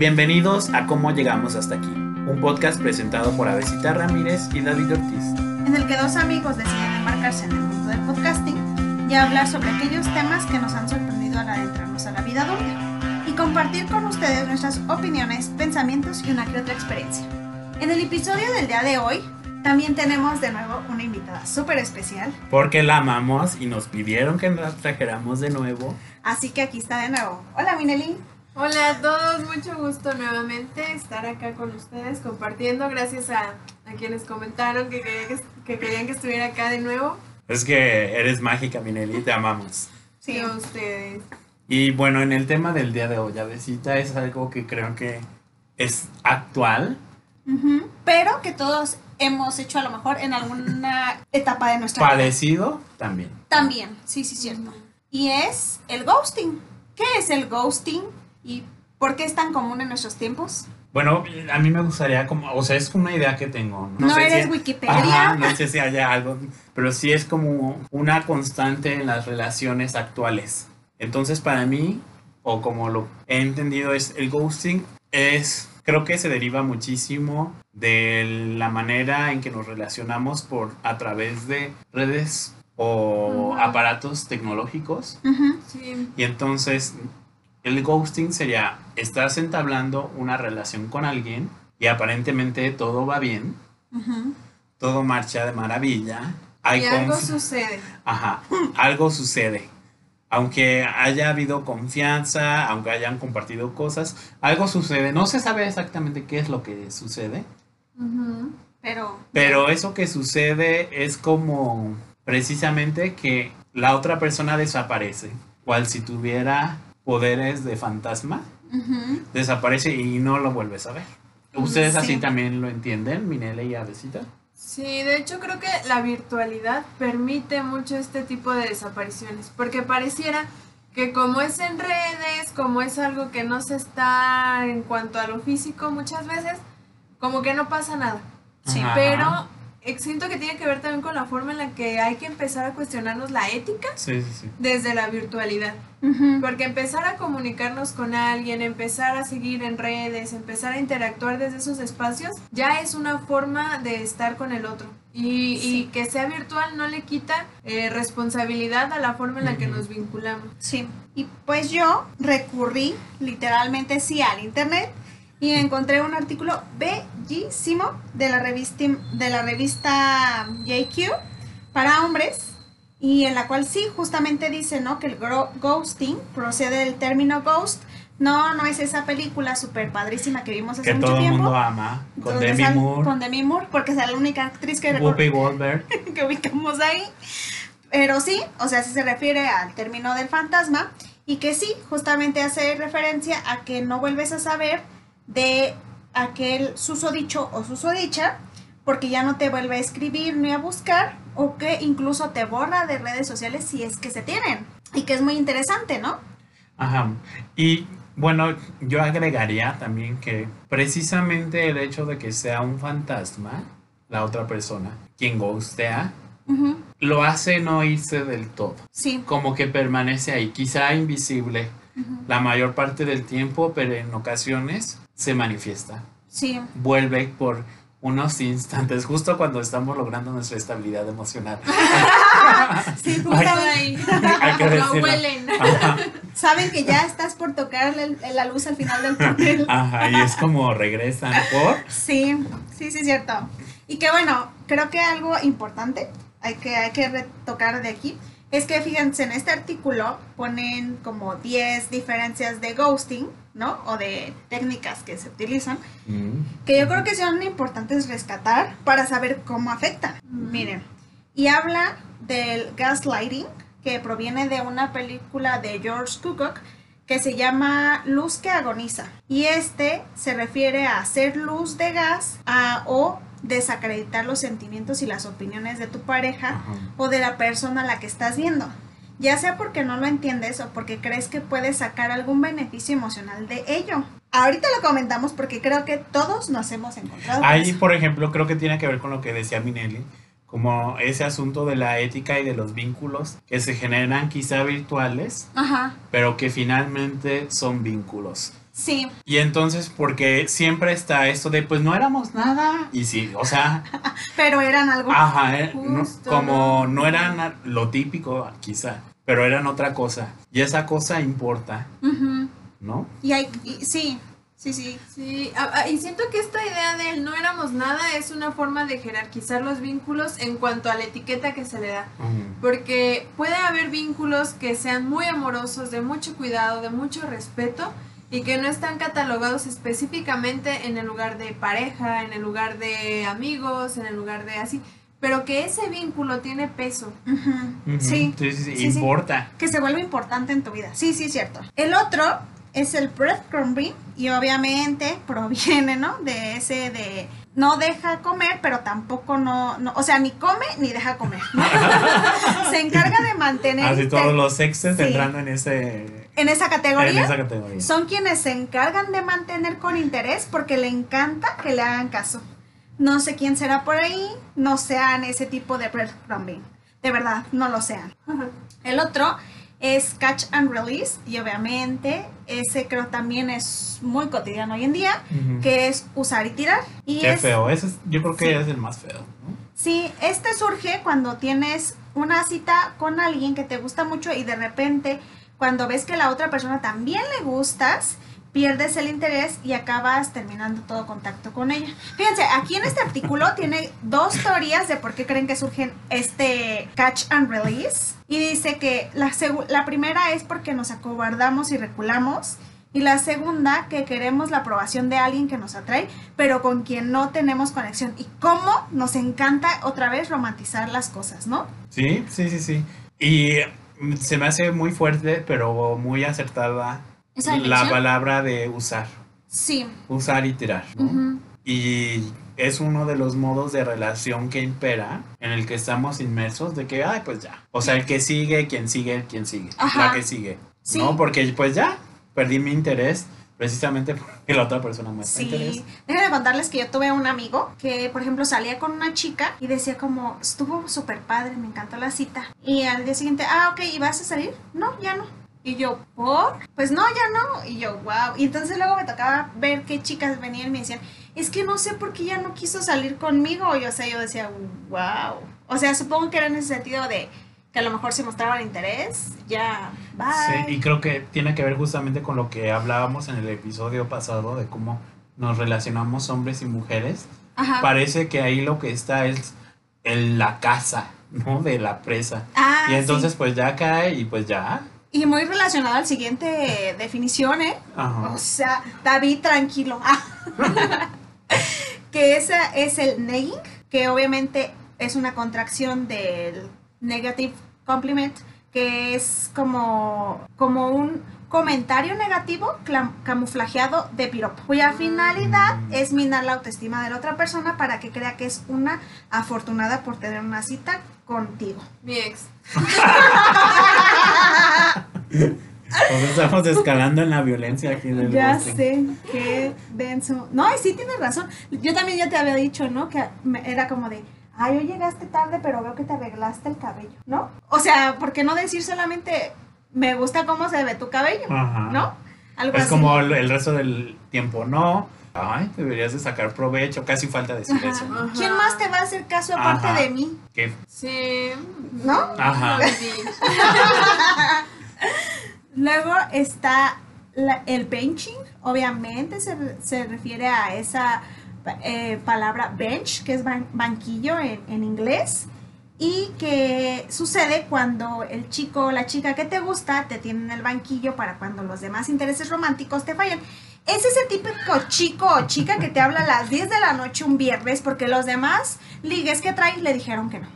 Bienvenidos a Cómo Llegamos Hasta Aquí, un podcast presentado por Avesita Ramírez y David Ortiz. En el que dos amigos deciden embarcarse en el mundo del podcasting y hablar sobre aquellos temas que nos han sorprendido al adentrarnos a la vida adulta y compartir con ustedes nuestras opiniones, pensamientos y una que otra experiencia. En el episodio del día de hoy también tenemos de nuevo una invitada súper especial. Porque la amamos y nos pidieron que nos trajéramos de nuevo. Así que aquí está de nuevo. Hola Minelin. Hola a todos, mucho gusto nuevamente estar acá con ustedes compartiendo. Gracias a, a quienes comentaron que querían que, que querían que estuviera acá de nuevo. Es que eres mágica, Minelli, te amamos. Sí, a ustedes. Y bueno, en el tema del día de hoy, Avesita es algo que creo que es actual. Pero que todos hemos hecho a lo mejor en alguna etapa de nuestra vida. Parecido también. También, sí, sí, cierto. Y es el ghosting. ¿Qué es el ghosting y por qué es tan común en nuestros tiempos? Bueno, a mí me gustaría como, o sea, es una idea que tengo. No, sé eres si- Wikipedia. Ajá, no sé si haya algo, pero sí es como una constante en las relaciones actuales. Entonces, para mí, o como lo he entendido, es el ghosting es, creo que se deriva muchísimo de la manera en que nos relacionamos por a través de redes o aparatos tecnológicos. Sí, Y entonces el ghosting sería, estás entablando una relación con alguien y aparentemente todo va bien, todo marcha de maravilla. Hay y algo sucede. Ajá, algo sucede. Aunque haya habido confianza, aunque hayan compartido cosas, algo sucede. No se sabe exactamente qué es lo que sucede. Pero, pero eso que sucede es como precisamente que la otra persona desaparece, cual si tuviera poderes de fantasma. desaparece y no lo vuelves a ver. ¿Ustedes Sí. así también lo entienden, Minele y Avesita? Sí, de hecho creo que la virtualidad permite mucho este tipo de desapariciones, porque pareciera que como es en redes, como es algo que no se está en cuanto a lo físico muchas veces, como que no pasa nada. Sí, Ajá. Pero siento que tiene que ver también con la forma en la que hay que empezar a cuestionarnos la ética Sí, sí, sí. desde la virtualidad. Porque empezar a comunicarnos con alguien, empezar a seguir en redes, empezar a interactuar desde esos espacios, ya es una forma de estar con el otro. Y, y que sea virtual no le quita eh, responsabilidad a la forma en la que nos vinculamos. Sí. Y pues yo recurrí literalmente sí al internet y encontré un artículo bellísimo de la revista de la revista JQ para hombres y en la cual sí justamente dice, ¿no? que el ghosting procede del término ghost. No, no es esa película súper padrísima que vimos hace Que mucho todo el tiempo. mundo ama. Con Demi Moore, Con Demi Moore, porque es la única actriz que, Whoopi Goldberg. que ubicamos ahí. Pero sí, o sea, sí se refiere al término del fantasma y que sí, justamente hace referencia a que no vuelves a saber de aquel susodicho o susodicha porque ya no te vuelve a escribir ni a buscar o que incluso te borra de redes sociales si es que se tienen. Y que es muy interesante, ¿no? Ajá. Y bueno, yo agregaría también que precisamente el hecho de que sea un fantasma, la otra persona, quien ghostea, lo hace no irse del todo. Sí. Como que permanece ahí, quizá invisible la mayor parte del tiempo, pero en ocasiones se manifiesta. Sí. vuelve por unos instantes, justo cuando estamos logrando nuestra estabilidad emocional. Sí, justamente. Ahí, Hay que lo decirlo. huelen. Ajá, Saben que ya estás por tocar la luz al final del túnel. ajá, y es como regresan por... Sí, sí, sí, cierto. Y que bueno, creo que algo importante hay que, hay que retocar de aquí es que fíjense, en este artículo ponen como 10 diferencias de ghosting, ¿no? O de técnicas que se utilizan, Mm, que yo creo que son importantes rescatar para saber cómo afectan. Ujú. Miren, y habla del gaslighting, que proviene de una película de George Cukor que se llama Luz que agoniza. Y este se refiere a hacer luz de gas a- o desacreditar los sentimientos y las opiniones de tu pareja ajá. o de la persona a la que estás viendo. Ya sea porque no lo entiendes o porque crees que puedes sacar algún beneficio emocional de ello. Ahorita lo comentamos porque creo que todos nos hemos encontrado. con Ahí, por ejemplo, creo que tiene que ver con lo que decía Minelli, como ese asunto de la ética y de los vínculos que se generan quizá virtuales, Ajá. pero que finalmente son vínculos. Sí, Y entonces, porque siempre está esto de, pues no éramos nada. Y sí, o sea, pero eran algo. ajá, eh, no- como ¿no? no eran lo típico, quizá, pero eran otra cosa. Y esa cosa importa, Ujú. ¿no? Y hay, y- sí, sí, sí. Sí, y siento que esta idea del no éramos nada es una forma de jerarquizar los vínculos en cuanto a la etiqueta que se le da. Porque puede haber vínculos que sean muy amorosos, de mucho cuidado, de mucho respeto y que no están catalogados específicamente en el lugar de pareja, en el lugar de amigos, en el lugar de así, pero que ese vínculo tiene peso. Sí, sí, sí, sí, Sí, sí. importa. que se vuelve importante en tu vida. Sí, sí, cierto. El otro es el breadcrumbing y obviamente proviene, ¿no? De ese de no deja comer, pero tampoco no, no o sea, ni come ni deja comer. se encarga de mantener Así todos los exes Sí. entrando en ese en esa en categoría. esa categoría. Son quienes se encargan de mantener con interés porque le encanta que le hagan caso. No sé quién será por ahí, no sean ese tipo de breadcrumbing. De verdad, no lo sean. El otro es catch and release y obviamente ese creo también es muy cotidiano hoy en día, Ujú. que es usar y tirar. Y Qué es, feo, ese es- yo creo que Sí. es el más feo, ¿no? Sí, este surge cuando tienes una cita con alguien que te gusta mucho y de repente cuando ves que la otra persona también le gustas, pierdes el interés y acabas terminando todo contacto con ella. Fíjense, aquí en este artículo tiene dos teorías de por qué creen que surgen este catch and release. Y dice que la, la primera es porque nos acobardamos y reculamos. Y la segunda, que queremos la aprobación de alguien que nos atrae, pero con quien no tenemos conexión. Y cómo nos encanta otra vez romantizar las cosas, ¿no? Sí, sí, sí, sí. Y se me hace muy fuerte, pero muy acertada Esa la palabra de usar. Sí. Usar y tirar. Y es uno de los modos de relación que impera en el que estamos inmersos de que, ay, pues ya. O sea, el que sigue, quien sigue, quien sigue. Ajá. La que sigue. Sí. ¿No? Porque pues ya perdí mi interés precisamente porque la otra persona muestra interés. Sí, déjenme contarles que yo tuve un amigo que, por ejemplo, salía con una chica y decía como, estuvo súper padre, me encantó la cita. Y al día siguiente, ah, ok, ¿y vas a salir? No, ya no. Y yo, ¿por? Pues no, ya no. Y yo, wow. Y entonces luego me tocaba ver qué chicas venían y me decían, es que no sé por qué ya no quiso salir conmigo. Y o sea, yo decía, wow. O sea, supongo que era en ese sentido de que a lo mejor se mostraban interés, ya, bye. Sí, y creo que tiene que ver justamente con lo que hablábamos en el episodio pasado de cómo nos relacionamos hombres y mujeres. Ajá. Parece que ahí lo que está es el, la casa, ¿no? De la presa. Ah, y sí. entonces pues ya cae y pues ya. Y muy relacionado al siguiente definición, ¿eh? Ajá. O sea, David, tranquilo. Ah. que ese es el negging, que obviamente es una contracción del negative compliment, que es como, como un comentario negativo camuflajeado de piropo, cuya finalidad Mm. es minar la autoestima de la otra persona para que crea que es una afortunada por tener una cita contigo. Mi ex. Pues estamos escalando en la violencia aquí del Ya ghosting. sé, qué denso. No, y sí tienes razón. Yo también ya te había dicho, ¿no? Que era como de, ay, hoy llegaste tarde, pero veo que te arreglaste el cabello, ¿no? O sea, ¿por qué no decir solamente, me gusta cómo se ve tu cabello, Ajá. ¿no? Algo Es así. como el, el resto del tiempo, no. Ay, deberías de sacar provecho. Casi falta decir Ajá. eso. ¿Quién más te va a hacer caso aparte Ajá. de mí? Que Sí. ¿No? Ajá. Luego está la- el benching, obviamente se, se refiere a esa eh, palabra bench, que es ban- banquillo en, en inglés, y que sucede cuando el chico o la chica que te gusta te tiene en el banquillo para cuando los demás intereses románticos te fallan. Es ese típico chico o chica que te habla a las 10 de la noche un viernes porque los demás ligues que trae le dijeron que no.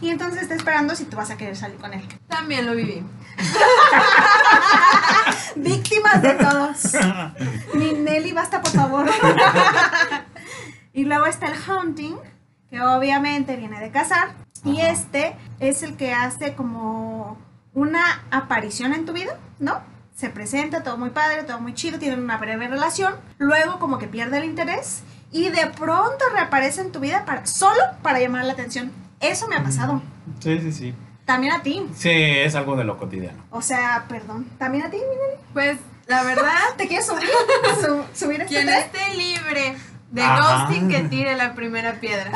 Y entonces está esperando si tú vas a querer salir con él. También lo viví. Víctimas de todos. Mi Nelly, basta por favor. y luego está el hunting, que obviamente viene de cazar. Y este es el que hace como una aparición en tu vida, ¿no? Se presenta, todo muy padre, todo muy chido, tienen una breve relación. Luego como que pierde el interés. Y de pronto reaparece en tu vida para, solo para llamar la atención. Eso me ha pasado. Sí, sí, sí. También a ti. Sí, es algo de lo cotidiano. O sea, perdón. También a ti. Pues la verdad, ¿Te quieres subir? Su- ¿Subir este quien tren? esté libre de Ajá. ghosting que tire la primera piedra.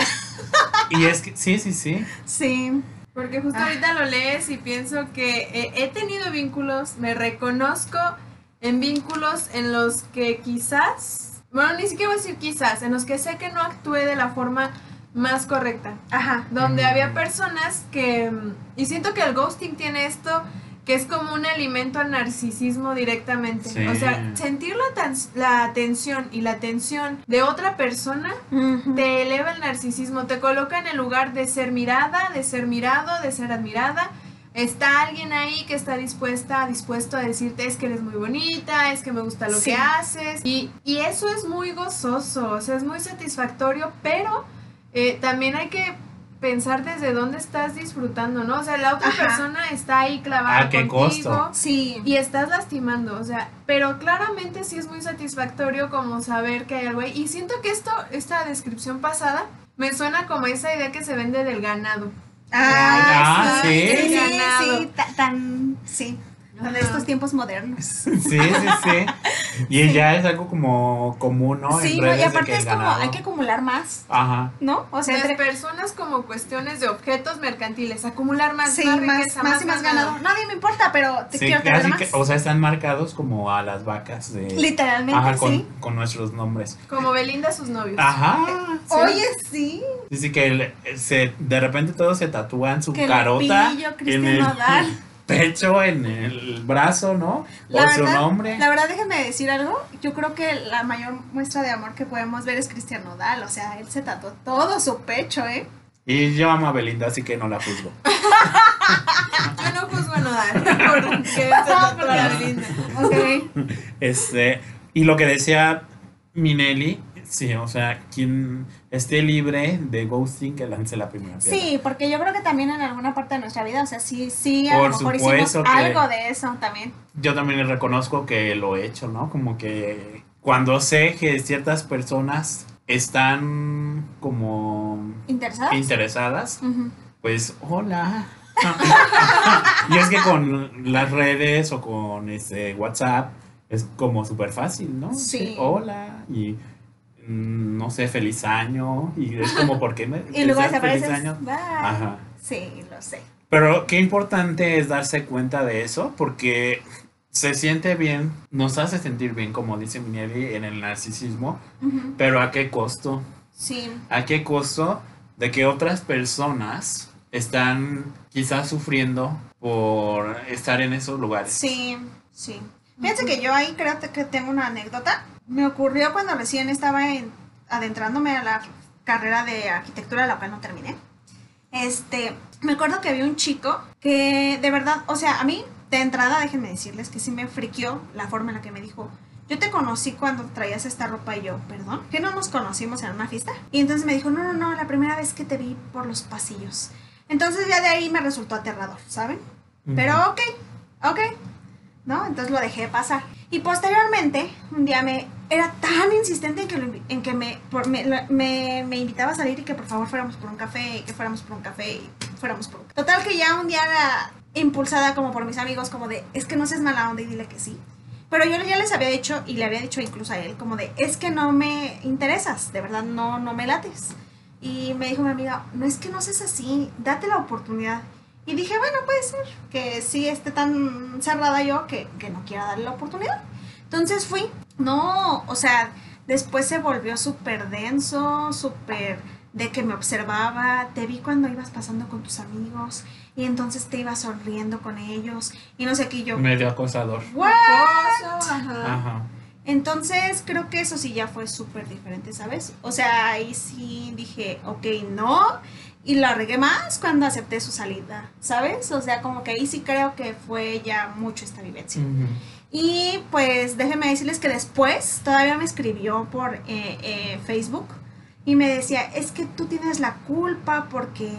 Y es que, sí, sí, sí. Sí. Porque justo Ah. ahorita lo lees y pienso que eh, he tenido vínculos, me reconozco en vínculos en los que quizás, bueno, ni siquiera voy a decir quizás, en los que sé que no actué de la forma más correcta. Ajá. Donde Mm. había personas que, y siento que el ghosting tiene esto, que es como un alimento al narcisismo directamente. Sí. O sea, sentir la, la atención y la atención de otra persona te eleva el narcisismo, te coloca en el lugar de ser mirada, de ser mirado, de ser admirada. Está alguien ahí que está dispuesta, dispuesto a decirte es que eres muy bonita, es que me gusta lo Sí. que haces. Y, y eso es muy gozoso, o sea, es muy satisfactorio, pero eh, también hay que pensar desde dónde estás disfrutando, ¿no? O sea, la otra Ajá. persona está ahí clavada ¿A qué contigo. costo? Sí. Y estás lastimando, o sea, pero claramente sí es muy satisfactorio como saber que hay algo ahí. Y siento que esto, esta descripción pasada, me suena como esa idea que se vende del ganado. Ah, sí. Sí, sí, Ganado. sí, ta- tan, sí, de estos tiempos modernos. Sí, sí, sí. Y ya es algo como común, ¿no? sí, en no, redes y de aparte es el como, ganado- hay que acumular más, Ajá. ¿no? O sea, Las entre, personas como cuestiones de objetos mercantiles, acumular más, sí, más más, riqueza, más y más ganado. Nadie me importa, pero te Sí, quiero tener más. que, o sea, están marcados como a las vacas de... Literalmente, Ajá, con, sí. con nuestros nombres. Como Belinda sus novios. Ajá. sí. Oye, sí. Sí, que el- se, de repente todos se tatúan su Que carota Lupillo, en Cristian el Nodal. pecho, en el brazo, ¿no? La su nombre. La verdad, déjenme decir algo. Yo creo que la mayor muestra de amor que podemos ver es Cristian Nodal. O sea, él se tatuó todo su pecho, ¿eh? Y yo amo a Belinda, así que no la juzgo. Yo no juzgo a Nodal porque se tatuó a Belinda. Ok. Este, y lo que decía Minelli, sí, o sea, quien esté libre de ghosting, que lance la primera piedra. Sí, porque yo creo que también en alguna parte de nuestra vida, o sea, sí, sí, a Por lo mejor hicimos que- algo de eso también. Yo también le reconozco que lo he hecho, ¿no? Como que cuando sé que ciertas personas están como ¿Interesadas? interesadas, pues hola. y es que con las redes o con este WhatsApp es como súper fácil, ¿no? Sí. Hola y no sé, feliz año y es como ¿por qué me Y luego feliz año? Bye. Ajá. Sí, lo sé. Pero qué importante es darse cuenta de eso porque se siente bien, nos hace sentir bien, como dice Minelli, en el narcisismo, pero ¿a qué costo? Sí, ¿A qué costo de que otras personas están quizás sufriendo por estar en esos lugares? sí, sí. Fíjense que yo ahí creo que tengo una anécdota. Me ocurrió cuando recién estaba en- adentrándome a la carrera de arquitectura, la cual no terminé. Este, me acuerdo que había un chico que de verdad, o sea, a mí de entrada déjenme decirles que sí me friqueó la forma en la que me dijo, yo te conocí cuando traías esta ropa y yo, perdón, que no nos conocimos en una fiesta. Y entonces me dijo, no, no, no, la primera vez que te vi por los pasillos. Entonces ya de ahí me resultó aterrador, ¿saben? Pero ok, ok, ¿no? Entonces lo dejé pasar. Y posteriormente, un día me era tan insistente en que, en que me, por- me, me, me invitaba a salir y que por favor fuéramos por un café, y que fuéramos por un café y fuéramos por un Total que ya un día era impulsada como por mis amigos, como de, es que no seas mala onda y dile que sí. Pero yo ya les había dicho, y le había dicho incluso a él, como de, es que no me interesas, de verdad no, no me lates. Y me dijo mi amiga, no es que no seas así, date la oportunidad. Y dije, bueno, puede ser que sí esté tan cerrada yo que, que no quiera darle la oportunidad. Entonces fui. No, o sea, después se volvió súper denso, súper de que me observaba. Te vi cuando ibas pasando con tus amigos y entonces te ibas sonriendo con ellos y no sé qué yo. Medio acosador. ¿What? Acoso, ajá. Ajá. Entonces creo que eso sí ya fue súper diferente, ¿sabes? O sea, ahí sí dije, ok, no. Y lo regué más cuando acepté su salida, ¿sabes? O sea, como que ahí sí creo que fue ya mucho esta vivencia. Y pues déjenme decirles que después todavía me escribió por eh, eh, Facebook y me decía, es que tú tienes la culpa porque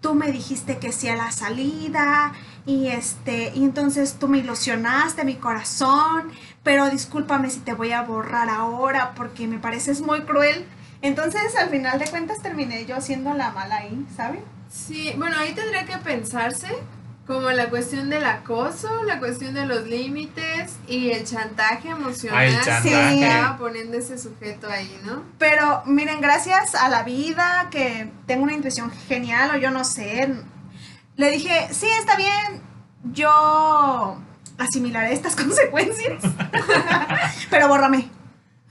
tú me dijiste que sí a la salida y este y entonces tú me ilusionaste mi corazón, pero discúlpame si te voy a borrar ahora porque me pareces muy cruel. Entonces al final de cuentas terminé yo siendo la mala ahí, ¿saben? Sí, bueno, ahí tendría que pensarse Como la cuestión del acoso, la cuestión de los límites y el chantaje emocional Ah, el que chantaje. estaba poniendo ese sujeto ahí, ¿no? Pero miren, gracias a la vida, que tengo una intuición genial o yo no sé, le dije, sí, está bien, yo asimilaré estas consecuencias, pero bórrame.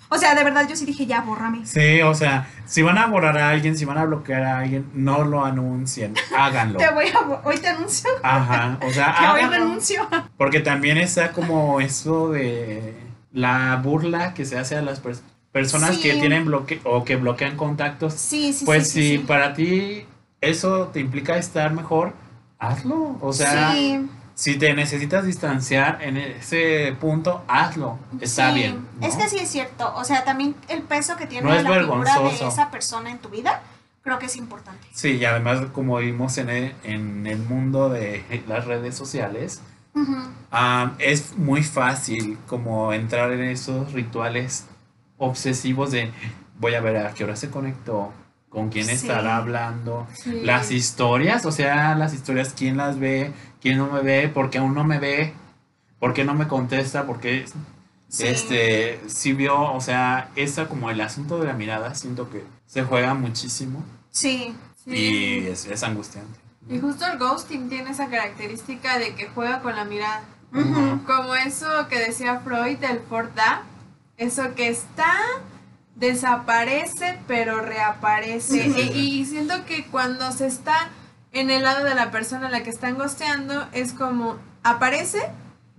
O sea, de verdad yo sí dije, ya, bórrame. Sí, o sea, si van a borrar a alguien, si van a bloquear a alguien, no lo anuncien, háganlo. Te voy a, hoy te anuncio Ajá, o sea, que hoy háganlo. renuncio. Porque también está como eso de la burla que se hace a las pers- personas Sí. que tienen bloque o que bloquean contactos. Sí, sí, pues si para ti eso te implica estar mejor, hazlo. O sea, Sí, si te necesitas distanciar en ese punto, hazlo. Está sí. bien. ¿no? Es que sí es cierto. O sea, también el peso que tiene No la figura de esa persona en tu vida, creo que es importante. Sí, y además como vimos en el, en el mundo de las redes sociales, es muy fácil como entrar en esos rituales obsesivos de voy a ver a qué hora se conectó, con quién Sí. estará hablando, Sí. las historias, o sea, las historias, quién las ve, quién no me ve, por qué aún no me ve, por qué no me contesta, porque Sí. este sí vio, o sea, esa como el asunto de la mirada, siento que se juega muchísimo Sí. Sí. y es, es angustiante. Y justo el ghosting tiene esa característica de que juega con la mirada. Ujú. Como eso que decía Freud, el Forda, eso que está, desaparece, pero reaparece. Sí. Y, y siento que cuando se está en el lado de la persona a la que están gosteando, es como aparece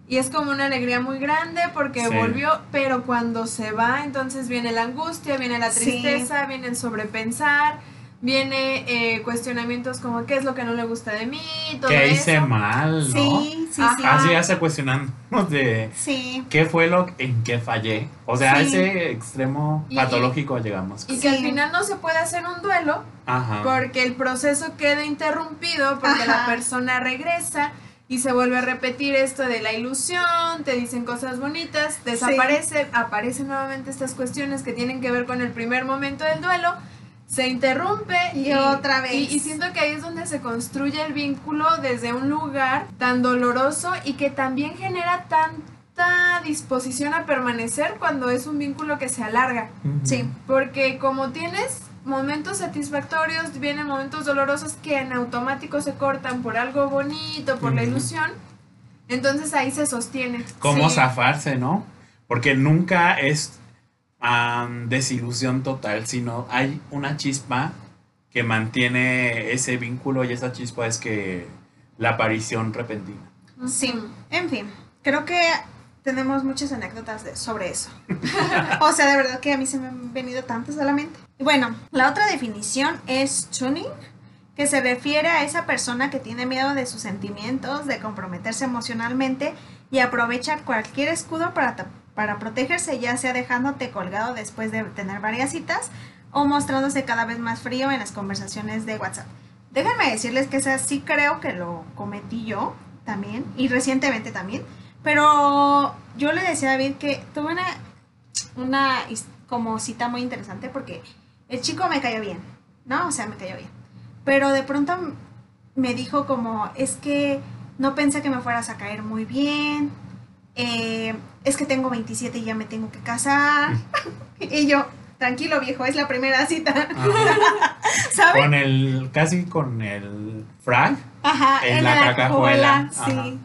y es como una alegría muy grande porque Sí. volvió, pero cuando se va, entonces viene la angustia, viene la Sí. tristeza, viene el sobrepensar. Viene eh, cuestionamientos como qué es lo que no le gusta de mí, todo ¿Qué eso. hice mal, no? Sí, sí, sí. Así ya se cuestionando de Sí. qué fue lo en que fallé. O sea, a ese extremo Y- patológico llegamos. Y que al final no se puede hacer un duelo Ajá. porque el proceso queda interrumpido porque la persona regresa y se vuelve a repetir esto de la ilusión, te dicen cosas bonitas, desaparece, aparecen nuevamente estas cuestiones que tienen que ver con el primer momento del duelo, se interrumpe Y otra vez. Y, y siento que ahí es donde se construye el vínculo desde un lugar tan doloroso y que también genera tanta disposición a permanecer cuando es un vínculo que se alarga. Sí. Porque como tienes momentos satisfactorios, vienen momentos dolorosos que en automático se cortan por algo bonito, por la ilusión, entonces ahí se sostiene. Cómo Sí. zafarse, ¿no? Porque nunca es am, desilusión total, sino hay una chispa que mantiene ese vínculo y esa chispa es que la aparición repentina. Sí. En fin, creo que tenemos muchas anécdotas de- sobre eso. o sea, de verdad que a mí se me han venido tantas a la mente. Y bueno, la otra definición es tuning, que se refiere a esa persona que tiene miedo de sus sentimientos, de comprometerse emocionalmente y aprovecha cualquier escudo para, para protegerse, ya sea dejándote colgado después de tener varias citas o mostrándose cada vez más frío en las conversaciones de WhatsApp. Déjenme decirles que esa sí creo que lo cometí yo también y recientemente también. Pero yo le decía a David que tuve una, una como cita muy interesante porque el chico me cayó bien, ¿no? O sea, me cayó bien. Pero de pronto me dijo como, es que no pensé que me fueras a caer muy bien, eh, es que tengo 27 y ya me tengo que casar. y yo, tranquilo viejo, es la primera cita, con el, casi con el frag. Ajá, En en, la la, cacajuela, cajuela, sí.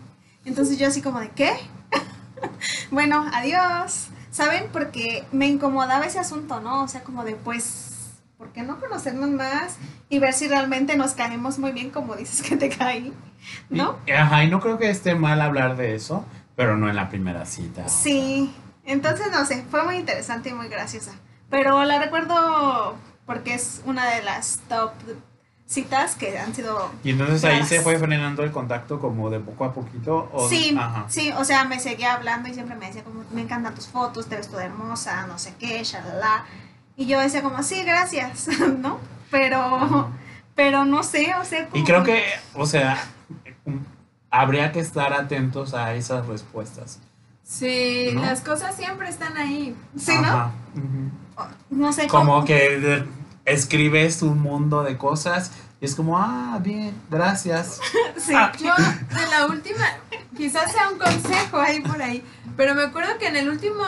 Entonces yo así como de, ¿qué? bueno, adiós. ¿Saben? Porque me incomodaba ese asunto, ¿no? O sea, como de, pues, ¿por qué no conocernos más y ver si realmente nos caemos muy bien como dices que te caí? ¿No? Y- ajá, y no creo que esté mal hablar de eso, pero no en la primera cita. Sí. Entonces, no sé, fue muy interesante y muy graciosa. Pero la recuerdo porque es una de las top citas que han sido Y entonces ahí Raras. se fue frenando el contacto como de poco a poquito. O, Sí, Ajá. sí, o sea, me seguía hablando y siempre me decía como, me encantan tus fotos, te ves toda hermosa, no sé qué, shalala. Y yo decía como, sí, gracias, ¿no? Pero, pero no sé, o sea, Y como creo que, o sea, habría que estar atentos a esas respuestas. Sí, ¿No? las cosas siempre están ahí. Sí, ¿no? No sé Como que escribes un mundo de cosas Y es como, ah, bien, gracias. Sí. Yo, de la última, quizás sea un consejo ahí por ahí, pero me acuerdo que en el último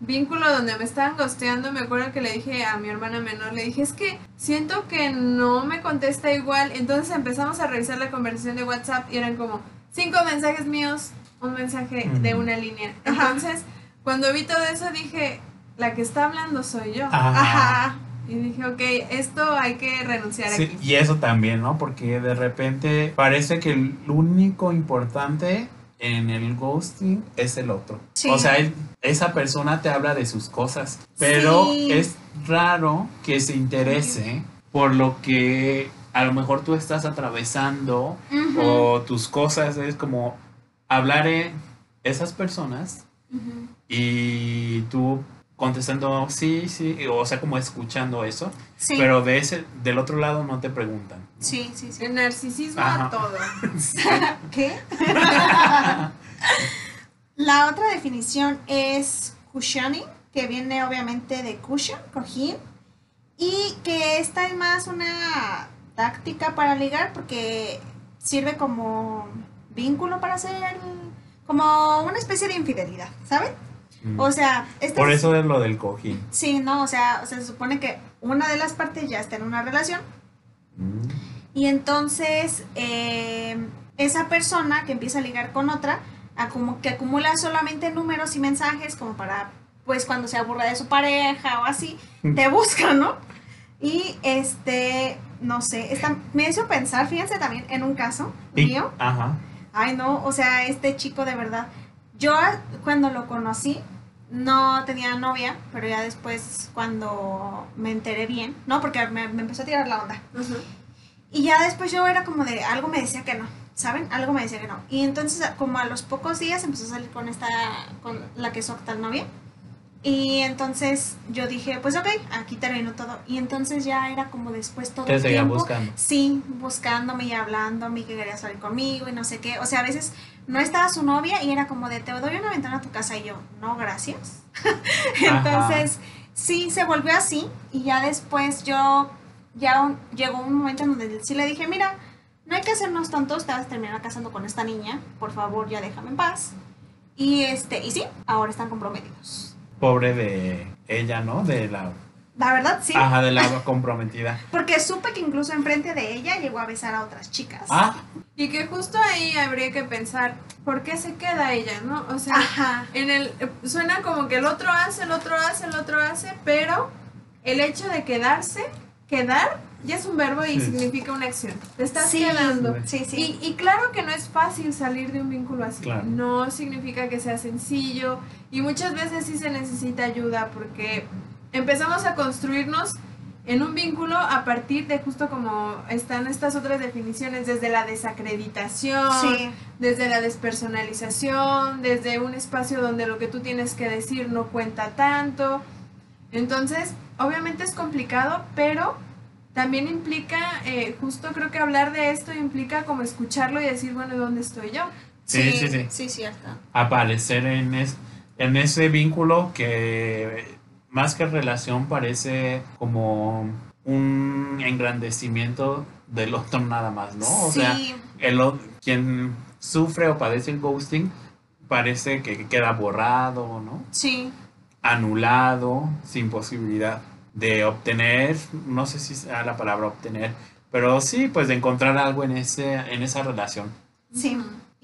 vínculo donde me estaban gosteando, me acuerdo que le dije a mi hermana menor, le dije, es que siento que no me contesta igual, entonces empezamos a revisar la conversación de WhatsApp y eran como cinco mensajes míos, un mensaje de una línea. Ajá. Entonces, cuando vi todo eso dije, la que está hablando soy yo. Ajá. Ajá. Y dije, ok, esto hay que renunciar Sí, aquí. y eso también, ¿no? Porque de repente parece que el único importante en el ghosting es el otro. Sí. O sea, él- esa persona te habla de sus cosas, pero Sí. es raro que se interese por lo que a lo mejor tú estás atravesando Ujú. o tus cosas. Es como hablar en esas personas Ujú. y tú contestando sí, sí, o sea, como escuchando eso, Sí. pero de ese, del otro lado no te preguntan. Sí, sí, sí. El narcisismo Ajá. a todo. ¿Qué? La otra definición es cushioning, que viene obviamente de cushion, cojín, y que esta es más una táctica para ligar porque sirve como vínculo para hacer como una especie de infidelidad, ¿saben? O sea, esta Por es- eso es lo del cojín. Sí, no, o sea, o sea, se supone que una de las partes ya está en una relación Mm. y entonces eh, esa persona que empieza a ligar con otra, a como que acumula solamente números y mensajes como para, pues cuando se aburre de su pareja o así, te busca, ¿no? Y este, no sé, me hizo pensar, fíjense también en un caso mío. Ajá. Ay, no, o sea, este chico de verdad. Yo cuando lo conocí no tenía novia, pero ya después cuando me enteré bien, no, porque me, me empezó a tirar la onda. Y ya después yo era como de, algo me decía que no, ¿saben? Algo me decía que no. Y entonces como a los pocos días empezó a salir con esta, con la que es su actual novia. Y entonces yo dije, pues ok, aquí terminó todo. Y entonces ya era como después todo Te el tiempo. buscando. Sí, buscándome y hablándome y que quería salir conmigo y no sé qué. O sea, a veces no estaba su novia y era como de, te doy una ventana a tu casa y yo, no, gracias. Entonces, sí, se volvió así y ya después yo, ya un- llegó un momento en donde sí le dije, mira, no hay que hacernos tontos, te vas a terminar casando con esta niña, por favor, ya déjame en paz. Y este, y sí, ahora están comprometidos. Pobre de ella, ¿no? De la, La verdad, sí. ajá, de la comprometida. Porque supe que incluso enfrente de ella llegó a besar a otras chicas. Ah, Y que justo ahí habría que pensar, ¿por qué se queda ella, no? O sea, Ajá. en el eh, suena como que el otro hace, el otro hace, el otro hace, pero el hecho de quedarse, quedar, ya es un verbo y Sí. significa una acción. Te estás Sí. quedando. Sí, sí. Y, y claro que no es fácil salir de un vínculo así. Claro. No significa que sea sencillo y muchas veces sí se necesita ayuda porque empezamos a construirnos en un vínculo a partir de justo como están estas otras definiciones, desde la desacreditación, Sí. desde la despersonalización, desde un espacio donde lo que tú tienes que decir no cuenta tanto. Entonces, obviamente es complicado, pero también implica, eh, justo creo que hablar de esto implica como escucharlo y decir, bueno, ¿dónde estoy yo? sí, sí, sí. Sí, cierto. Aparecer en, es- en ese vínculo que más que relación parece como un engrandecimiento del otro nada más, ¿no? O sea, sí. el, o- quien sufre o padece el ghosting parece que queda borrado, ¿no? Sí. Anulado, sin posibilidad de obtener, no sé si sea la palabra obtener, pero sí, pues de encontrar algo en, ese, en esa relación. Sí.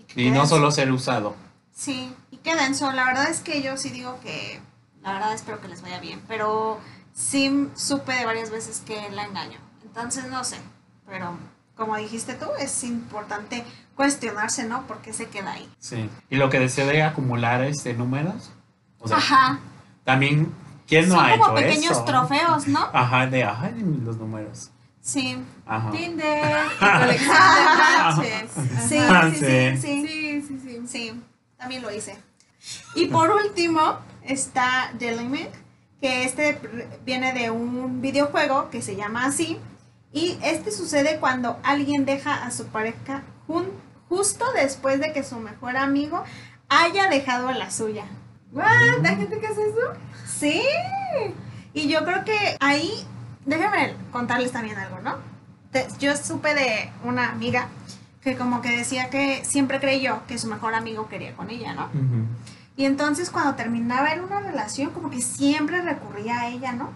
Que Y no solo ser usado. Sí, y qué denso. La verdad es que yo sí digo que, la verdad espero que les vaya bien, pero sí supe de varias veces que la engaño. Entonces no sé, pero como dijiste tú, es importante cuestionarse, ¿no? ¿Por qué se queda ahí? Sí. Y lo que decía de acumular este números, o sea, Ajá. también, ¿quién no Son ha como hecho pequeños eso? trofeos, ¿no? Ajá, de, ay, los números. Sí. Ajá. Tinder, colección de matches. Sí, Ajá. sí, sí, Sí. sí, Sí, sí, sí. Sí, también lo hice. Y por último está The Limit, que este viene de un videojuego que se llama así. Y este sucede cuando alguien deja a su pareja jun- justo después de que su mejor amigo haya dejado a la suya. What? ¿Hay gente que hace eso? Sí. Y yo creo que ahí, déjenme contarles también algo, ¿no? yo supe de una amiga que como que decía que siempre creyó que su mejor amigo quería con ella, ¿no? Y entonces cuando terminaba en una relación, como que siempre recurría a ella, ¿no?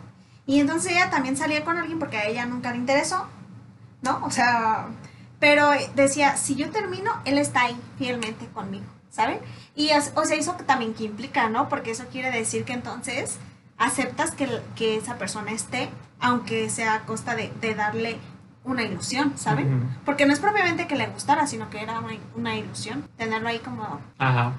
Y entonces ella también salía con alguien porque a ella nunca le interesó, ¿no? O sea, pero decía, si yo termino, él está ahí fielmente conmigo, ¿saben? Y es- o sea, eso también que implica, ¿no? Porque eso quiere decir que entonces aceptas que, que esa persona esté, aunque sea a costa de, de darle una ilusión, ¿saben? Porque no es propiamente que le gustara, sino que era una, una ilusión, tenerlo ahí como Ajá.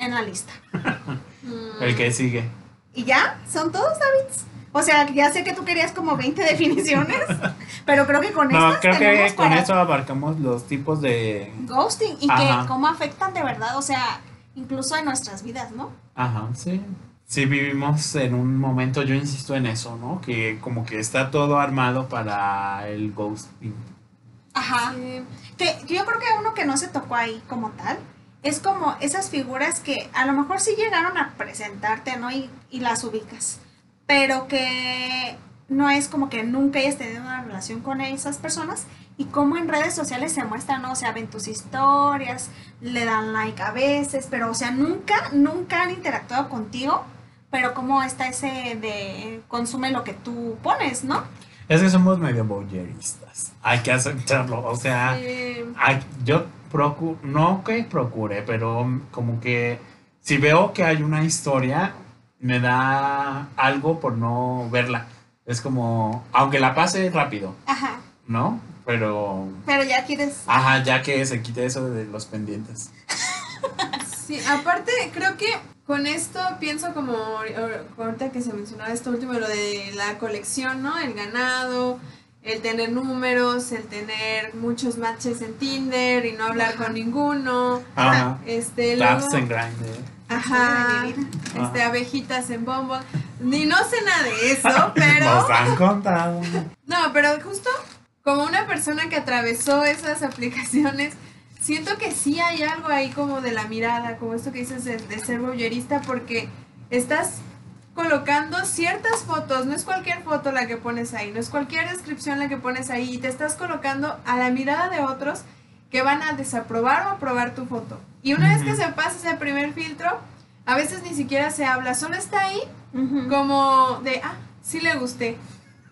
En la lista. El que sigue. ¿Y ya? ¿Son todos, David? O sea, ya sé que tú querías como 20 definiciones, pero creo que con No, estas creo tenemos que con para eso abarcamos los tipos de... ghosting y Ajá. que cómo afectan de verdad, o sea, incluso en nuestras vidas, ¿no? Ajá, sí. Sí, vivimos en un momento, yo insisto en eso, ¿no? Que como que está todo armado para el ghosting. Ajá. Sí. Que yo creo que uno que no se tocó ahí como tal es como esas figuras que a lo mejor sí llegaron a presentarte, ¿no? Y, y las ubicas, pero que no es como que nunca hayas tenido una relación con esas personas y cómo en redes sociales se muestran, ¿no? O sea, ven tus historias, le dan like a veces, pero o sea, nunca, nunca han interactuado contigo, pero cómo está ese de consume lo que tú pones, ¿no? Es que somos medio voyeuristas. Hay que aceptarlo. O sea, Sí. hay- yo procuro, no que procure, pero como que si veo que hay una historia, me da algo por no verla. Es como, aunque la pase rápido, Ajá. ¿no? Pero, Pero ya quieres... ajá, ya que se quite eso de los pendientes. Sí, aparte creo que con esto pienso como ahor- ahorita que se mencionaba esto último, lo de la colección, ¿no? El ganado, el tener números, el tener muchos matches en Tinder y no hablar con ninguno. Ajá. Este, luego, ajá, este, Ajá. abejitas en Bumble. Ni no sé nada de eso, pero... Nos han contado. No, pero justo como una persona que atravesó esas aplicaciones, siento que sí hay algo ahí como de la mirada, como esto que dices de, de ser voyerista, porque estás colocando ciertas fotos, no es cualquier foto la que pones ahí, no es cualquier descripción la que pones ahí, y te estás colocando a la mirada de otros que van a desaprobar o aprobar tu foto. Y una vez que se pasa ese primer filtro, a veces ni siquiera se habla, solo está ahí como de, ah, sí le gusté.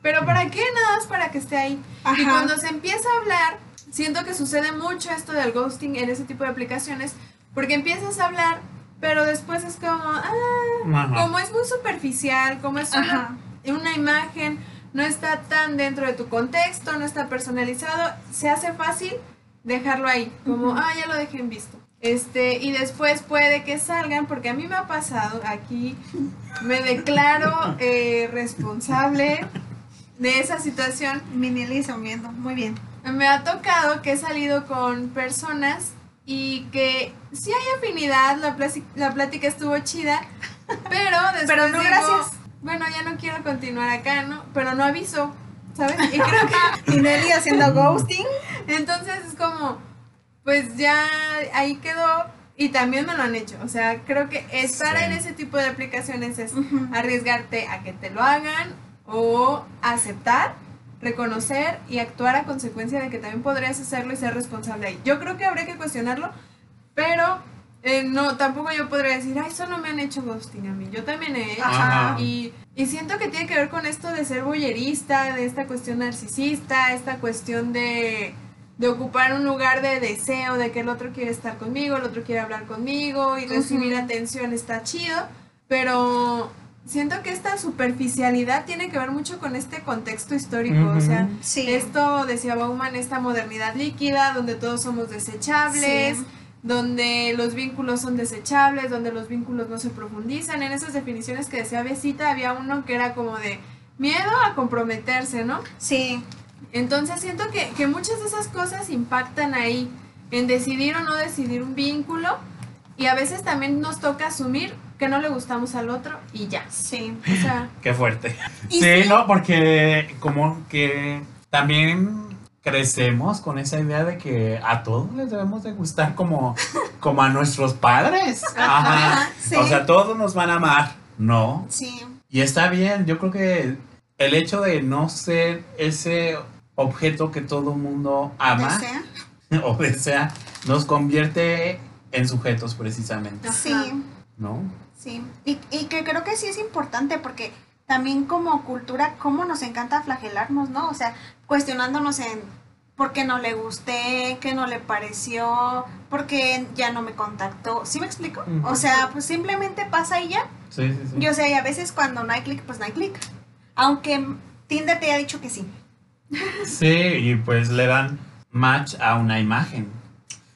Pero ¿para qué? Nada más para que esté ahí. Y cuando se empieza a hablar, siento que sucede mucho esto del ghosting en ese tipo de aplicaciones, porque empiezas a hablar, pero después es como, ah, como es muy superficial, como es una, imagen, no está tan dentro de tu contexto, no está personalizado, se hace fácil dejarlo ahí, como, ah, ya lo dejé en visto. Este, y después puede que salgan, porque a mí me ha pasado, aquí me declaro eh, responsable de esa situación. Minilizo viendo, muy bien. Me ha tocado que he salido con personas y que sí hay afinidad, la, la plática estuvo chida, pero después Pero no, digo, gracias. bueno, ya no quiero continuar acá, ¿no? Pero no aviso, ¿sabes? Y creo que Minelli haciendo ghosting. entonces es como, pues ya ahí quedó y también me lo han hecho. O sea, creo que estar Sí. en ese tipo de aplicaciones es arriesgarte a que te lo hagan o aceptar, reconocer y actuar a consecuencia de que también podrías hacerlo y ser responsable ahí. Yo creo que habría que cuestionarlo, pero eh, no, tampoco yo podría decir, ay, solo me han hecho ghosting a mí. Yo también he hecho. Ajá. Y, y siento que tiene que ver con esto de ser boyerista, de esta cuestión narcisista, esta cuestión de, de ocupar un lugar de deseo, de que el otro quiere estar conmigo, el otro quiere hablar conmigo y recibir atención está chido, pero siento que esta superficialidad tiene que ver mucho con este contexto histórico, o sea, Sí. esto decía Bauman, esta modernidad líquida, donde todos somos desechables, Sí. donde los vínculos son desechables, donde los vínculos no se profundizan. En esas definiciones que decía Besita había uno que era como de miedo a comprometerse, ¿no? Sí. Entonces siento que, que muchas de esas cosas impactan ahí, en decidir o no decidir un vínculo, y a veces también nos toca asumir que no le gustamos al otro y ya. Sí. O sea, Qué fuerte. Sí, sí. no, porque como que también crecemos con esa idea de que a todos les debemos de gustar como, como a nuestros padres. Ajá. Ajá, sí. O sea, todos nos van a amar. No. Sí. Y está bien, yo creo que el hecho de no ser ese objeto que todo mundo ama ¿Desea? o desea, nos convierte en sujetos precisamente, Sí, ¿no? Sí. Y, y que creo que sí es importante porque también como cultura, cómo nos encanta flagelarnos, ¿no? O sea, cuestionándonos en por qué no le gusté, qué no le pareció, por qué ya no me contactó. ¿Sí me explico? O sea, pues simplemente pasa y ya. Sí, sí, sí. Yo sé, y a veces cuando no hay clic, pues no hay clic. Aunque Tinder te haya dicho que sí. Sí, y pues le dan match a una imagen.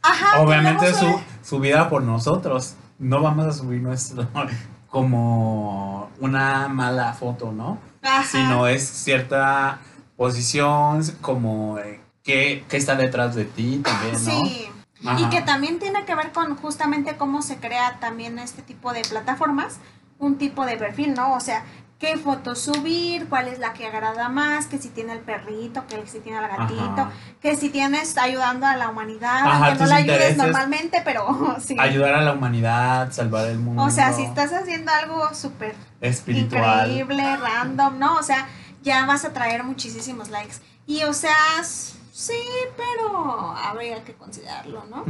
Ajá. Obviamente su, suele- subida por nosotros. No vamos a subir nuestro como una mala foto, ¿no? Ajá. Sino es cierta posición, como eh, qué, qué está detrás de ti también, ¿no? Sí. Ajá. Y que también tiene que ver con justamente cómo se crea también este tipo de plataformas, un tipo de perfil, ¿no? O sea, qué fotos subir, cuál es la que agrada más, que si tiene el perrito, que si tiene el gatito, Ajá. que si tienes ayudando a la humanidad, Ajá, aunque no la ayudes normalmente, pero sí. Ayudar a la humanidad, salvar el mundo. O sea, si estás haciendo algo súper espiritual. increíble, random, ¿no? O sea, ya vas a traer muchísimos likes. Y o sea, sí, pero habría que considerarlo, ¿no?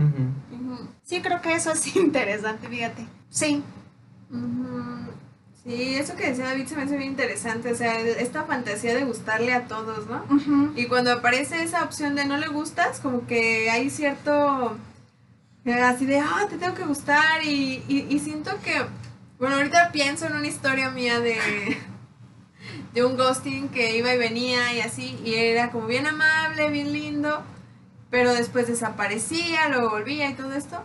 Sí, creo que eso es interesante, fíjate. Sí. Ujú. Sí, eso que decía David se me hace bien interesante, o sea, esta fantasía de gustarle a todos, ¿no? Y cuando aparece esa opción de no le gustas, como que hay cierto, eh, así de, ah, te tengo que gustar y, y, y siento que, bueno, ahorita pienso en una historia mía de, de un ghosting que iba y venía y así, y era como bien amable, bien lindo, pero después desaparecía, luego volvía y todo esto.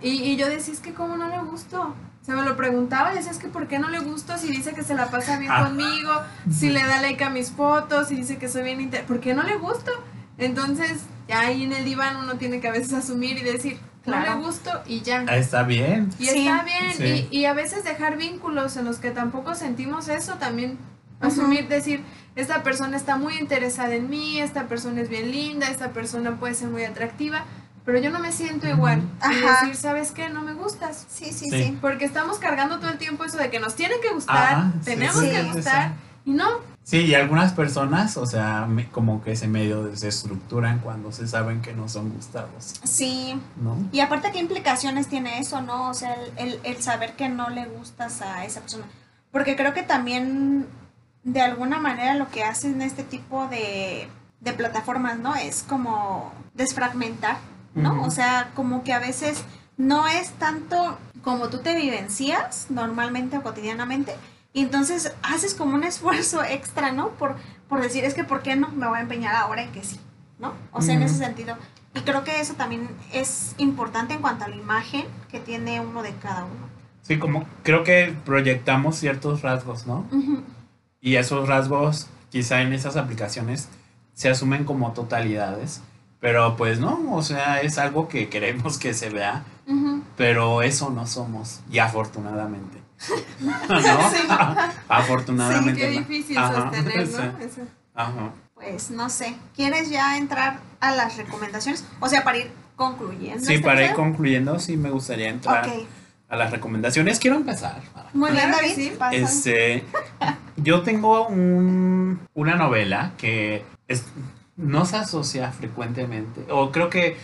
Y, y yo decía, es que cómo no le gustó. Se me lo preguntaba y decía, es que ¿por qué no le gusto si dice que se la pasa bien Ah. conmigo? Si le da like a mis fotos, si dice que soy bien inter... ¿Por qué no le gusto? Entonces, ya ahí en el diván uno tiene que a veces asumir y decir, Claro. no le gusto y ya. Ah, Está bien. Y Sí. está bien. Sí. Y, y a veces dejar vínculos en los que tampoco sentimos eso, también asumir, decir, esta persona está muy interesada en mí, esta persona es bien linda, esta persona puede ser muy atractiva, pero yo no me siento igual. Y Ajá. decir, ¿sabes qué? No me gustas. Sí, sí, Sí. sí. Porque estamos cargando todo el tiempo eso de que nos tienen que gustar, Ajá, tenemos sí, que sí, gustar, y no. Sí, y algunas personas, o sea, me- como que se medio desestructuran cuando se saben que no son gustados, Sí. ¿no? Y aparte, ¿qué implicaciones tiene eso, no? O sea, el, el, el saber que no le gustas a esa persona. Porque creo que también, de alguna manera, lo que hacen este tipo de, de plataformas, ¿no? Es como desfragmentar, ¿no? O sea, como que a veces no es tanto como tú te vivencias normalmente o cotidianamente, y entonces haces como un esfuerzo extra, ¿no? Por, por decir, es que ¿por qué no me voy a empeñar ahora en que sí? ¿No? O sea, en ese sentido. Y creo que eso también es importante en cuanto a la imagen que tiene uno de cada uno. Sí, como creo que proyectamos ciertos rasgos, ¿no? Y esos rasgos, quizá en esas aplicaciones, se asumen como totalidades, pero pues no, o sea, es algo que queremos que se vea, pero eso no somos, y afortunadamente. ¿No? Sí. Afortunadamente. Qué no. difícil Ajá, sostener, sí. ¿no? Eso. Ajá. Pues no sé, ¿quieres ya entrar a las recomendaciones? O sea, para ir concluyendo. Sí, para ir episodio? concluyendo, sí me gustaría entrar Ok, a las recomendaciones. Quiero empezar. muy bien, David. sí. pasa. Este, yo tengo un, una novela que es- no se asocia frecuentemente, o creo que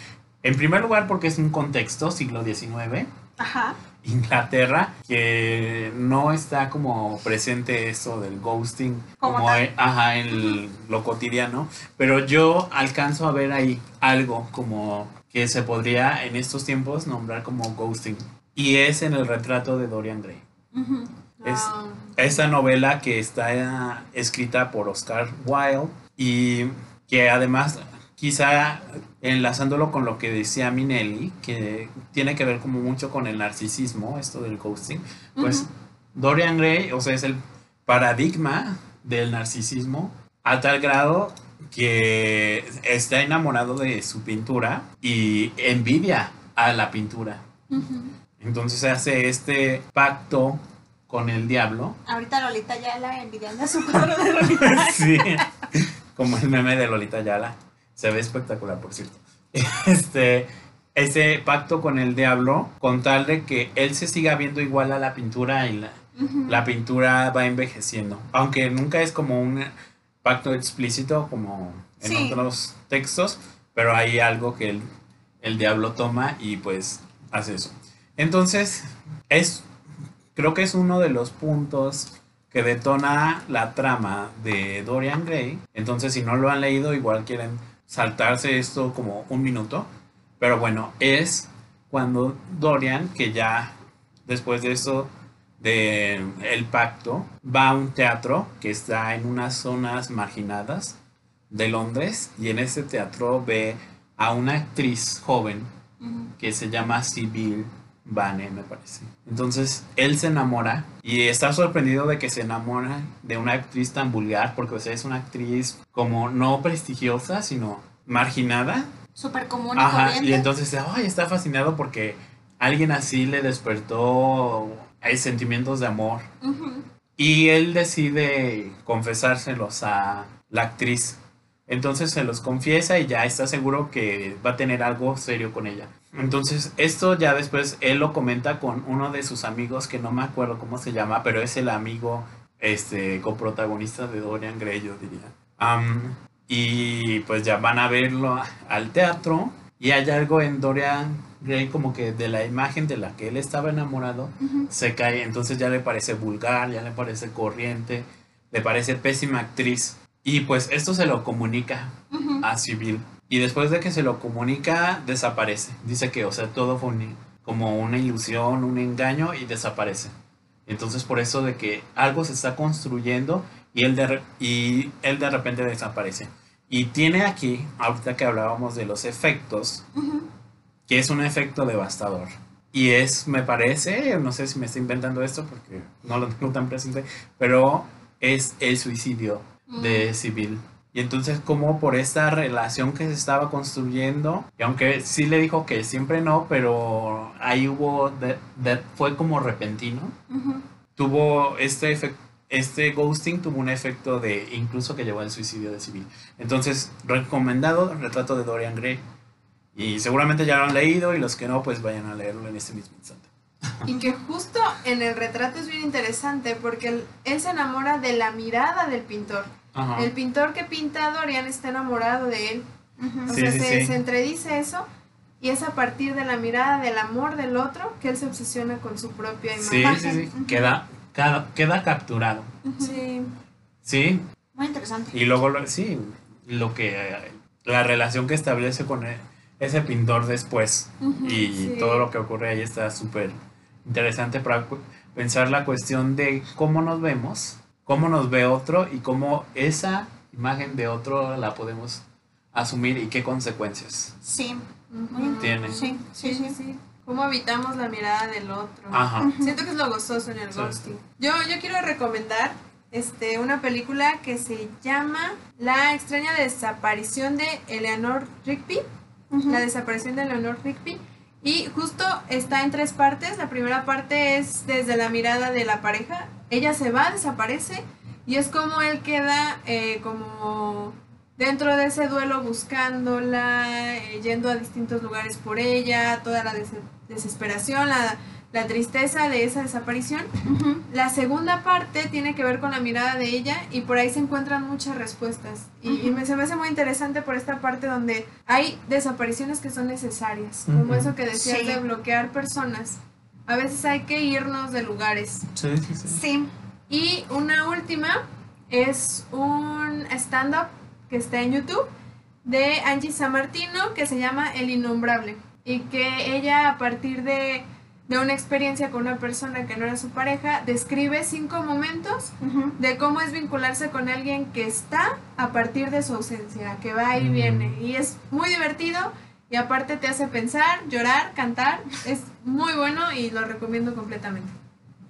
en primer lugar porque es un contexto, siglo XIX, Ajá. Inglaterra, que no está como presente eso del ghosting Como en, ajá, en lo cotidiano, pero yo alcanzo a ver ahí algo como que se podría en estos tiempos nombrar como ghosting. Y es en el retrato de Dorian Gray. Ujú. Es- Ah, Esa novela que está escrita por Oscar Wilde y que además quizá enlazándolo con lo que decía Minelli, que tiene que ver como mucho con el narcisismo, esto del ghosting, pues. Dorian Gray, o sea, es el paradigma del narcisismo a tal grado que está enamorado de su pintura y envidia a la pintura. Ujú. Entonces hace este pacto con el diablo. Ahorita Lolita ya la envidiando a su cuadro de Lolita. Sí, como el meme de Lolita Yala. Se ve espectacular, por cierto. Este, ese pacto con el diablo, con tal de que él se siga viendo igual a la pintura y la, la pintura va envejeciendo. Aunque nunca es como un pacto explícito como en Sí. otros textos, pero hay algo que el, el diablo toma y pues hace eso. Entonces, es, creo que es uno de los puntos que detona la trama de Dorian Gray. Entonces, si no lo han leído, igual quieren saltarse esto como un minuto. Pero bueno, es cuando Dorian, que ya después de eso de el pacto, va a un teatro que está en unas zonas marginadas de Londres y en ese teatro ve a una actriz joven que se llama Sibyl Vane, me parece. Entonces él se enamora y está sorprendido de que se enamora de una actriz tan vulgar porque o sea, es una actriz como no prestigiosa, sino marginada. Súper común y Ajá, corriente. y entonces ay, está fascinado porque alguien así le despertó sentimientos de amor. Ujú. Y él decide confesárselos a la actriz. Entonces se los confiesa y ya está seguro que va a tener algo serio con ella. Entonces esto ya después él lo comenta con uno de sus amigos que no me acuerdo cómo se llama, pero es el amigo este coprotagonista de Dorian Gray, yo diría. Am, y pues ya van a verlo al teatro y hay algo en Dorian Gray como que de la imagen de la que él estaba enamorado se cae, entonces ya le parece vulgar, ya le parece corriente, le parece pésima actriz. Y pues esto se lo comunica a Civil. Y después de que se lo comunica, desaparece. Dice que, o sea, todo fue un- como una ilusión, un engaño y desaparece. Entonces por eso de que algo se está construyendo y él de, y él de repente desaparece. Y tiene aquí, ahorita que hablábamos de los efectos, que es un efecto devastador. Y es, me parece, no sé si me estoy inventando esto porque no lo tengo tan presente, pero es el suicidio de Civil. Y entonces como por esta relación que se estaba construyendo, y aunque sí le dijo que siempre no, pero ahí hubo, de- de- fue como repentino, tuvo este efecto. Este ghosting tuvo un efecto de incluso que llevó al suicidio de Civil. Entonces, recomendado Retrato de Dorian Gray. Y seguramente ya lo han leído y los que no, pues vayan a leerlo en este mismo instante. Y que justo en el retrato es bien interesante porque él, él se enamora de la mirada del pintor. Ajá. El pintor que pinta a Dorian está enamorado de él. O Sí, sea, sí, se, sí. se entredice eso y es a partir de la mirada del amor del otro que él se obsesiona con su propia Sí, imagen. sí, sí. Queda, cada- queda capturado. Sí. Sí. Muy interesante. Y luego, lo- sí, lo que. La relación que establece con e- ese pintor después. Y Sí. todo lo que ocurre ahí está súper interesante para pensar la cuestión de cómo nos vemos, cómo nos ve otro y cómo esa imagen de otro la podemos asumir y qué consecuencias Sí. Tiene. Sí, sí, sí. sí. ¿Cómo habitamos la mirada del otro? Ajá. Siento que es lo gozoso en el Sí. ghosting. Yo, yo quiero recomendar este, una película que se llama La extraña desaparición de Eleanor Rigby. La desaparición de Eleanor Rigby. Y justo está en tres partes. La primera parte es desde la mirada de la pareja. Ella se va, desaparece. Y es como él queda eh, como dentro de ese duelo buscándola, eh, yendo a distintos lugares por ella, toda la des- desesperación, la, la tristeza de esa desaparición. La segunda parte tiene que ver con la mirada de ella y por ahí se encuentran muchas respuestas. Y, y me, se me hace muy interesante por esta parte donde hay desapariciones que son necesarias, como eso que decías Sí. de bloquear personas. A veces hay que irnos de lugares. Sí, sí, sí. Sí. Y una última es un stand-up que está en YouTube de Angie Samartino que se llama El Innombrable. Y que ella a partir de, de una experiencia con una persona que no era su pareja, describe cinco momentos de cómo es vincularse con alguien que está a partir de su ausencia, que va y Mm. viene. Y es muy divertido y aparte te hace pensar, llorar, cantar. Es muy bueno y lo recomiendo completamente.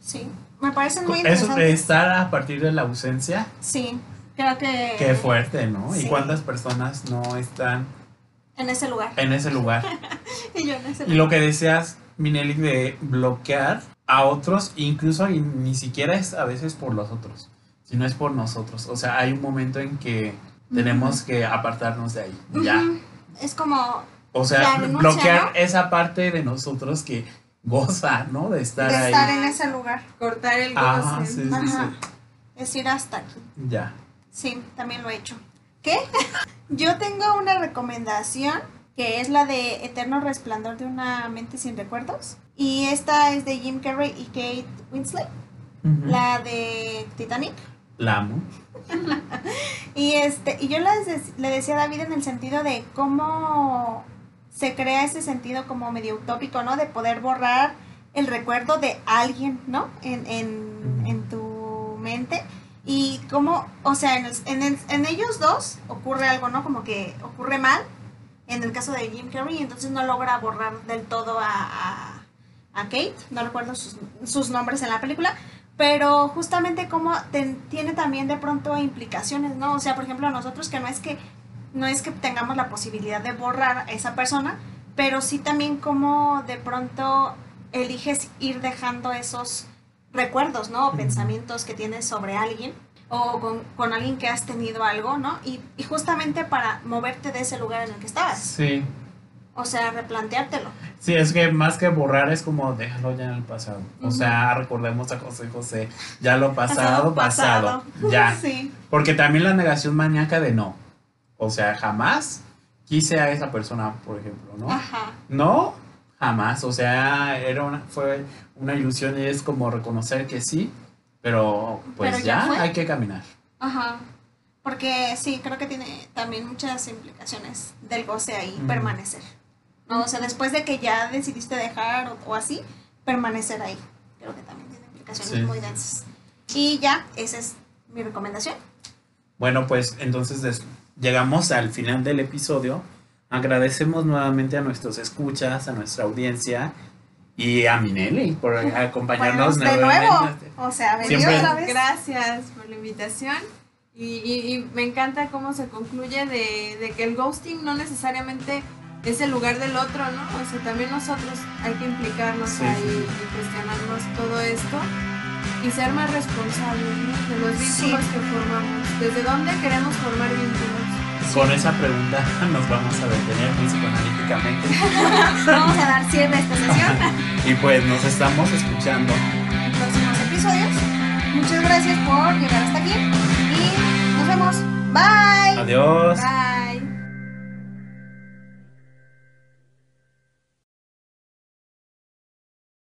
Sí. Me parece muy Eso interesante. de estar a partir de la ausencia, Sí. Creo que. qué fuerte, ¿no? sí. Y cuántas personas no están En ese lugar. en ese lugar. Y yo en ese Y lo que decías, Minelli, de bloquear a otros, incluso y ni siquiera es a veces por los otros, sino es por nosotros. O sea, hay un momento en que tenemos que apartarnos de ahí. Ya. Es como O sea, renuncia, bloquear ¿no? esa parte de nosotros que goza, ¿no? De estar de ahí. estar en ese lugar. Cortar el Ah, goce. sí, sí, Ajá. sí. Decir hasta aquí. Ya. Sí, también lo he hecho. ¿Qué? Yo tengo una recomendación que es la de Eterno Resplandor de una mente sin recuerdos. Y esta es de Jim Carrey y Kate Winslet, la de Titanic. La amo. Y este, y yo le decía a David en el sentido de cómo se crea ese sentido como medio utópico, ¿no? De poder borrar el recuerdo de alguien, ¿no? En, en, en tu mente. Y cómo, o sea, en, el- en, el- en ellos dos ocurre algo, ¿no? Como que ocurre mal. En el caso de Jim Carrey, entonces no logra borrar del todo a, a, a Kate. No recuerdo sus, sus nombres en la película pero justamente como ten- tiene también de pronto implicaciones, ¿no? O sea, por ejemplo, nosotros que no es que no es que tengamos la posibilidad de borrar a esa persona, pero sí también como de pronto eliges ir dejando esos recuerdos, ¿no? O pensamientos que tienes sobre alguien o con, con alguien que has tenido algo, ¿no? Y, y justamente para moverte de ese lugar en el que estabas, Sí. o sea, replanteártelo. Sí, es que más que borrar es como déjalo ya en el pasado. O sea, recordemos a José José, ya lo Pasado, pasado, pasado, pasado. ya. Sí. Porque también la negación maníaca de no. O sea, jamás quise a esa persona, por ejemplo, ¿no? Ajá. No, jamás. O sea, era una, fue una ilusión y es como reconocer que sí, pero pues Pero ya hay que caminar. Ajá. Porque sí, creo que tiene también muchas implicaciones del goce ahí, permanecer. ¿no? O sea, después de que ya decidiste dejar o, o así, permanecer ahí. Creo que también tiene implicaciones Sí. muy densas. Y ya, esa es mi recomendación. Bueno, pues entonces llegamos al final del episodio. Agradecemos nuevamente a nuestros escuchas, a nuestra audiencia y a Minelli por acompañarnos Bueno, de nuevamente. nuevo. O sea, Siempre- otra vez. Gracias por la invitación. Y, y- y me encanta cómo se concluye de, de que el ghosting no necesariamente es el lugar del otro, ¿no? O sea, también nosotros hay que implicarnos Sí, ahí sí. y cuestionarnos todo esto y ser más responsables ¿no? de los Sí. vínculos que formamos. ¿Desde dónde queremos formar vínculos? Con esa pregunta nos vamos a detener psicoanalíticamente. Vamos a dar cierre a esta sesión y pues nos estamos escuchando. en próximos episodios. Muchas gracias por llegar hasta aquí y nos vemos. Bye. Adiós. Bye.